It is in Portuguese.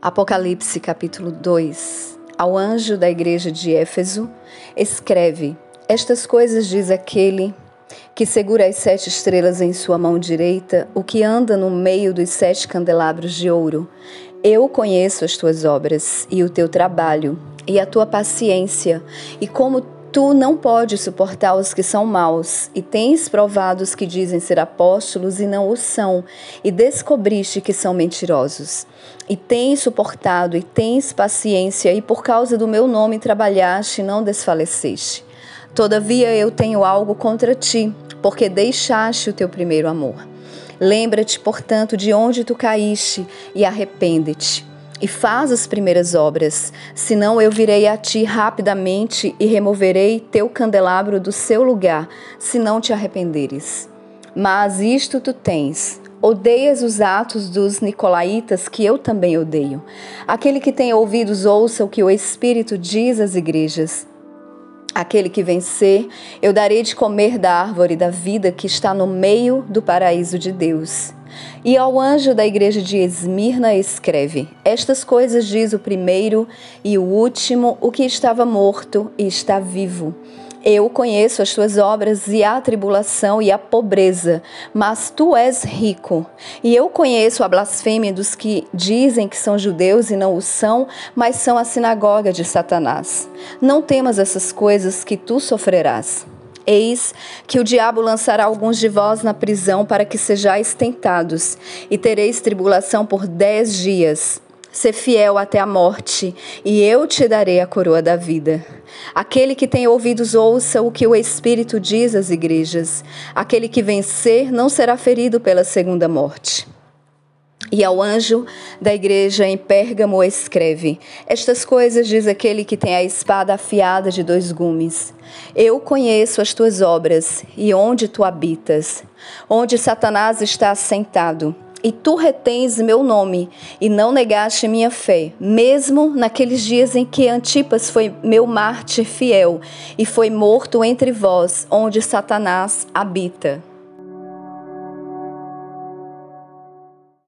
Apocalipse capítulo 2 Ao anjo da igreja de Éfeso, escreve: Estas coisas diz aquele que segura as sete estrelas em sua mão direita, o que anda no meio dos sete candelabros de ouro. Eu conheço as tuas obras e o teu trabalho e a tua paciência, e como Tu não podes suportar os que são maus, e tens provado os que dizem ser apóstolos e não o são, e descobriste que são mentirosos. E tens suportado e tens paciência, e por causa do meu nome trabalhaste e não desfaleceste. Todavia eu tenho algo contra ti, porque deixaste o teu primeiro amor. Lembra-te, portanto, de onde tu caíste e arrepende-te e faz as primeiras obras, senão eu virei a ti rapidamente e removerei teu candelabro do seu lugar, se não te arrependeres. Mas isto tu tens. Odeias os atos dos nicolaítas, que eu também odeio. Aquele que tem ouvidos, ouça o que o Espírito diz às igrejas. Aquele que vencer, eu darei de comer da árvore da vida que está no meio do paraíso de Deus. E ao anjo da igreja de Esmirna escreve: Estas coisas diz o primeiro e o último, o que estava morto e está vivo. Eu conheço as tuas obras e a tribulação e a pobreza, mas tu és rico. E eu conheço a blasfêmia dos que dizem que são judeus e não o são, mas são a sinagoga de Satanás. Não temas essas coisas que tu sofrerás. Eis que o diabo lançará alguns de vós na prisão para que sejais tentados, e tereis tribulação por dez dias. Ser fiel até a morte, e eu te darei a coroa da vida. Aquele que tem ouvidos, ouça o que o Espírito diz às igrejas. Aquele que vencer não será ferido pela segunda morte. E ao anjo da igreja em Pérgamo escreve: Estas coisas diz aquele que tem a espada afiada de dois gumes. Eu conheço as tuas obras e onde tu habitas, onde Satanás está assentado. E tu retens meu nome e não negaste minha fé, mesmo naqueles dias em que Antipas foi meu mártir fiel e foi morto entre vós, onde Satanás habita.